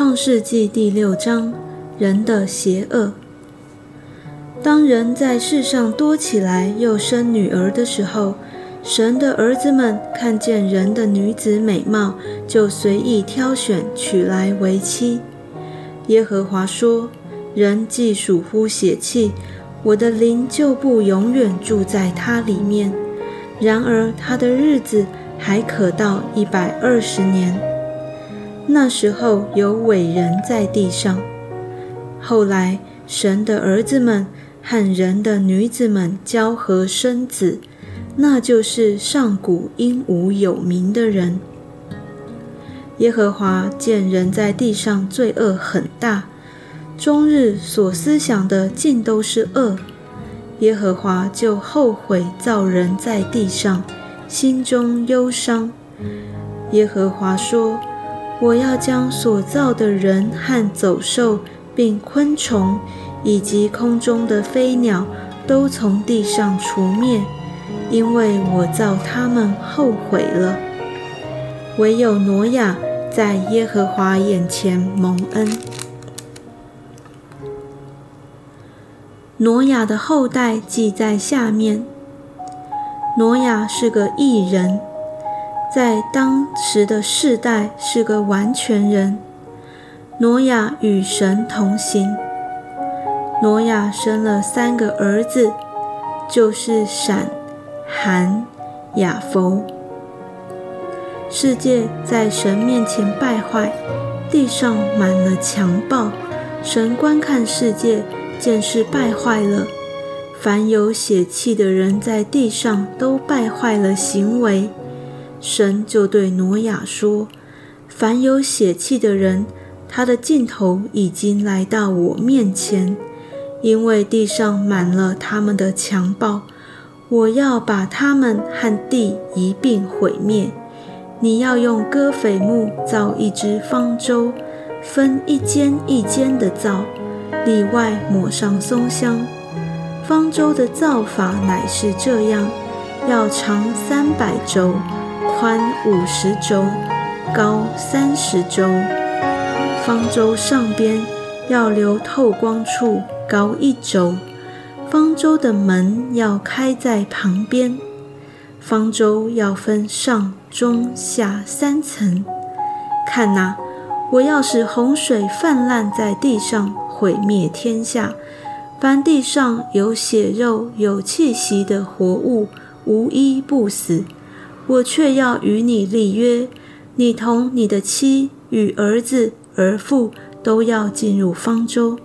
创世纪第六章：人的邪恶。当人在世上多起来，又生女儿的时候，神的儿子们看见人的女子美貌，就随意挑选，娶来为妻。耶和华说：“人既属乎血气，我的灵就不永远住在他里面。然而他的日子还可到一百二十年。”那时候有伟人在地上。后来神的儿子们和人的女子们交合生子，那就是上古英武有名的人。耶和华见人在地上罪恶很大，终日所思想的尽都是恶。耶和华就后悔造人在地上，心中忧伤。耶和华说。我要将所造的人和走兽，并昆虫，以及空中的飞鸟，都从地上除灭，因为我造他们后悔了。唯有挪亚在耶和华眼前蒙恩。挪亚的后代记在下面。挪亚是个异人。在当时的世代是个完全人。挪亚与神同行。挪亚生了三个儿子，就是闪、含、雅弗。世界在神面前败坏，地上满了强暴。神观看世界，见是败坏了。凡有血气的人在地上都败坏了行为。神就对挪亚说：“凡有血气的人，他的尽头已经来到我面前，因为地上满了他们的强暴，我要把他们和地一并毁灭。你要用戈斐木造一只方舟，分一间一间的造，里外抹上松香。方舟的造法乃是这样：要长三百轴。”宽五十轴，高三十轴。方舟上边要留透光处，高一轴。方舟的门要开在旁边。方舟要分上、中、下三层。看哪，我要使洪水泛滥在地上，毁灭天下。凡地上有血肉、有气息的活物，无一不死。我却要与你立约，你同你的妻与儿子、儿妇都要进入方舟。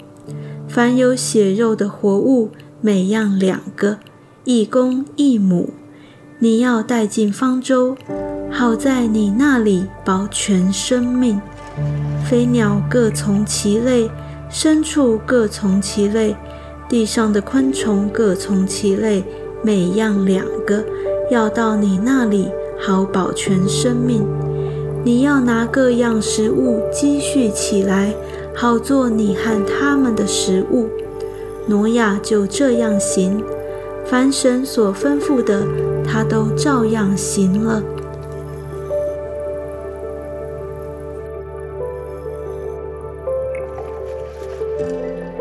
凡有血肉的活物，每样两个，一公一母，你要带进方舟，好在你那里保全生命。飞鸟各从其类，牲畜各从其类，地上的昆虫各从其类，每样两个。要到你那里，好保全生命。你要拿各样食物积蓄起来，好做你和他们的食物。挪亚就这样行，凡神所吩咐的，他都照样行了。